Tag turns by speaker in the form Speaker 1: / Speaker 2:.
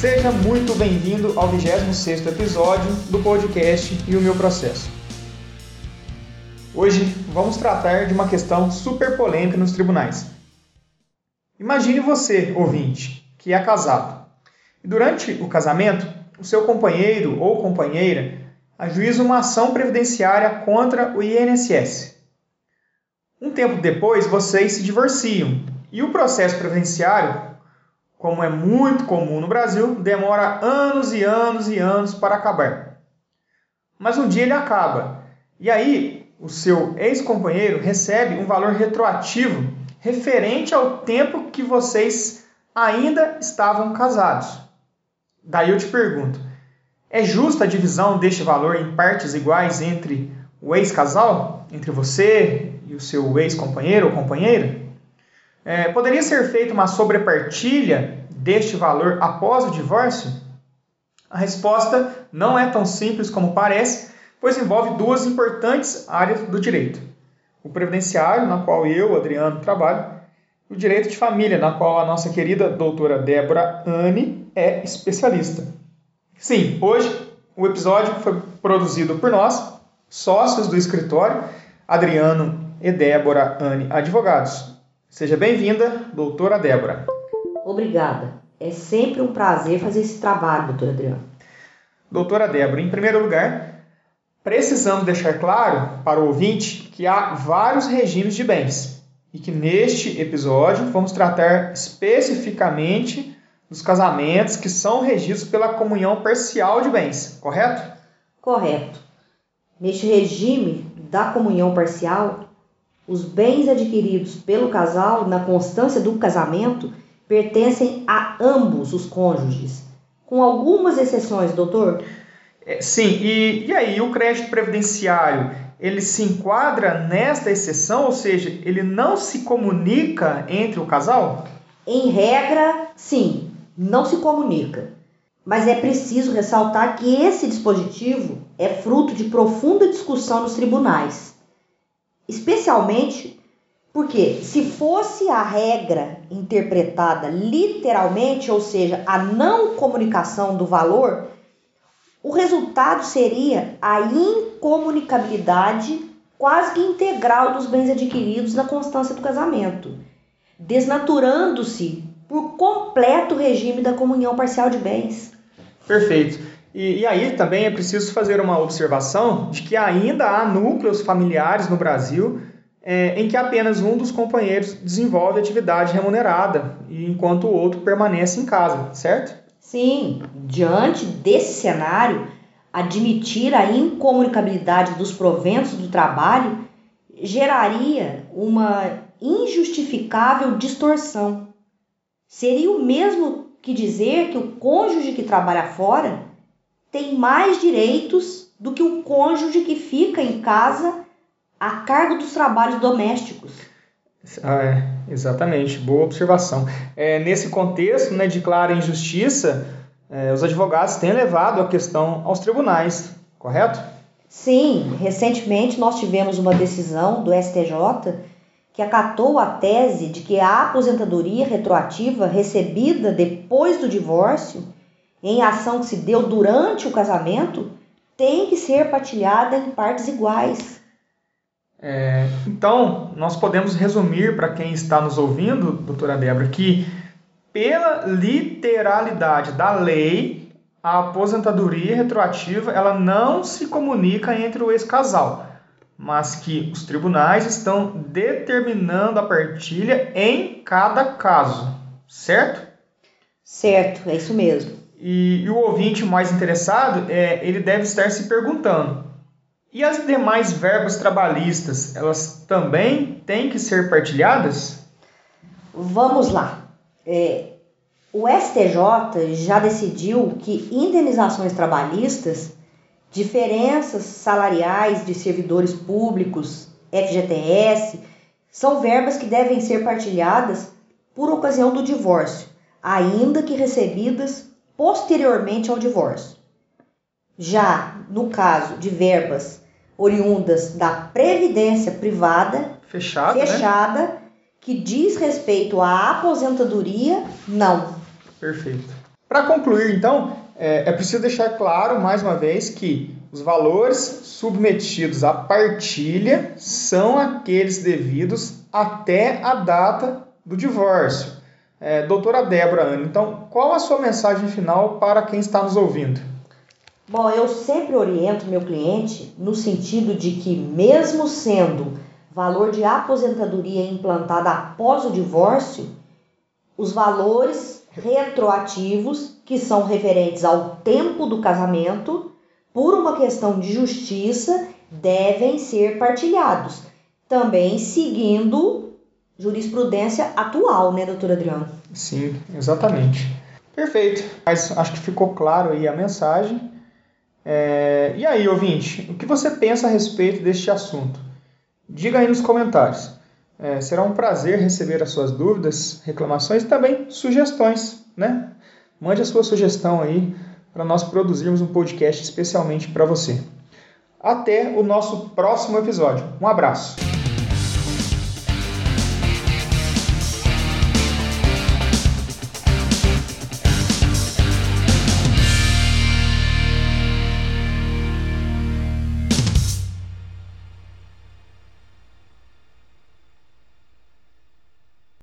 Speaker 1: Seja muito bem-vindo ao 26º episódio do podcast E o Meu Processo. Hoje vamos tratar de uma questão super polêmica nos tribunais. Imagine você, ouvinte, que é casado. E durante o casamento, o seu companheiro ou companheira ajuiza uma ação previdenciária contra o INSS. Um tempo depois, vocês se divorciam e o processo previdenciário como é muito comum no Brasil, demora anos e anos e anos para acabar. Mas um dia ele acaba. E aí, o seu ex-companheiro recebe um valor retroativo referente ao tempo que vocês ainda estavam casados. Daí eu te pergunto: é justa a divisão deste valor em partes iguais entre o ex-casal, entre você e o seu ex-companheiro ou companheira? É, poderia ser feita uma sobrepartilha deste valor após o divórcio? A resposta não é tão simples como parece, pois envolve duas importantes áreas do direito: o previdenciário, na qual eu, Adriano, trabalho, e o direito de família, na qual a nossa querida doutora Débora Anne é especialista. Sim, hoje o episódio foi produzido por nós, sócios do escritório, Adriano e Débora Anne Advogados. Seja bem-vinda, doutora Débora.
Speaker 2: Obrigada. É sempre um prazer fazer esse trabalho, doutora Adriana.
Speaker 1: Doutora Débora, em primeiro lugar, precisamos deixar claro para o ouvinte que há vários regimes de bens e que neste episódio vamos tratar especificamente dos casamentos que são regidos pela comunhão parcial de bens, correto?
Speaker 2: Correto. Neste regime da comunhão parcial, os bens adquiridos pelo casal na constância do casamento pertencem a ambos os cônjuges, com algumas exceções, doutor?
Speaker 1: É, sim, e, e aí o crédito previdenciário, ele se enquadra nesta exceção, ou seja, ele não se comunica entre o casal?
Speaker 2: Em regra, sim, não se comunica. Mas é preciso ressaltar que esse dispositivo é fruto de profunda discussão nos tribunais especialmente porque se fosse a regra interpretada literalmente, ou seja, a não comunicação do valor, o resultado seria a incomunicabilidade quase que integral dos bens adquiridos na constância do casamento, desnaturando-se por completo o regime da comunhão parcial de bens.
Speaker 1: Perfeito. E, e, aí também é preciso fazer uma observação de que ainda há núcleos familiares no Brasil é, em que apenas um dos companheiros desenvolve atividade remunerada, enquanto o outro permanece em casa, certo?
Speaker 2: Sim, diante desse cenário, admitir a incomunicabilidade dos proventos do trabalho geraria uma injustificável distorção. Seria o mesmo que dizer que o cônjuge que trabalha fora tem mais direitos do que o cônjuge que fica em casa a cargo dos trabalhos domésticos.
Speaker 1: Ah, é, exatamente, boa observação. É, nesse contexto né, de clara injustiça, é, os advogados têm levado a questão aos tribunais, correto?
Speaker 2: Sim, recentemente nós tivemos uma decisão do STJ que acatou a tese de que a aposentadoria retroativa recebida depois do divórcio em ação que se deu durante o casamento tem que ser partilhada em partes iguais.
Speaker 1: É, então, nós podemos resumir para quem está nos ouvindo, doutora Débora, que pela literalidade da lei, a aposentadoria retroativa ela não se comunica entre o ex-casal, mas que os tribunais estão determinando a partilha em cada caso, certo?
Speaker 2: Certo, é isso mesmo.
Speaker 1: E, e o ouvinte mais interessado, é, ele deve estar se perguntando: e as demais verbas trabalhistas, elas também têm que ser partilhadas?
Speaker 2: Vamos lá. É, o STJ já decidiu que indenizações trabalhistas, diferenças salariais de servidores públicos, FGTS, são verbas que devem ser partilhadas por ocasião do divórcio, ainda que recebidas posteriormente ao divórcio. Já no caso de verbas oriundas da previdência privada
Speaker 1: fechada,
Speaker 2: fechada
Speaker 1: né?
Speaker 2: que diz respeito à aposentadoria, não.
Speaker 1: Perfeito. Para concluir, então, é, é preciso deixar claro mais uma vez que os valores submetidos à partilha são aqueles devidos até a data do divórcio. É, doutora Débora Ana, então, qual a sua mensagem final para quem está nos ouvindo?
Speaker 2: Bom, eu sempre oriento meu cliente no sentido de que, mesmo sendo valor de aposentadoria implantado após o divórcio, os valores retroativos, que são referentes ao tempo do casamento, por uma questão de justiça, devem ser partilhados, também seguindo jurisprudência atual, né, doutora Adriana?
Speaker 1: Sim, exatamente. Perfeito. Mas acho que ficou claro aí a mensagem. É... E aí, ouvinte, o que você pensa a respeito deste assunto? Diga aí nos comentários. É, será um prazer receber as suas dúvidas, reclamações e também sugestões, né? Mande a sua sugestão aí para nós produzirmos um podcast especialmente para você. Até o nosso próximo episódio. Um abraço.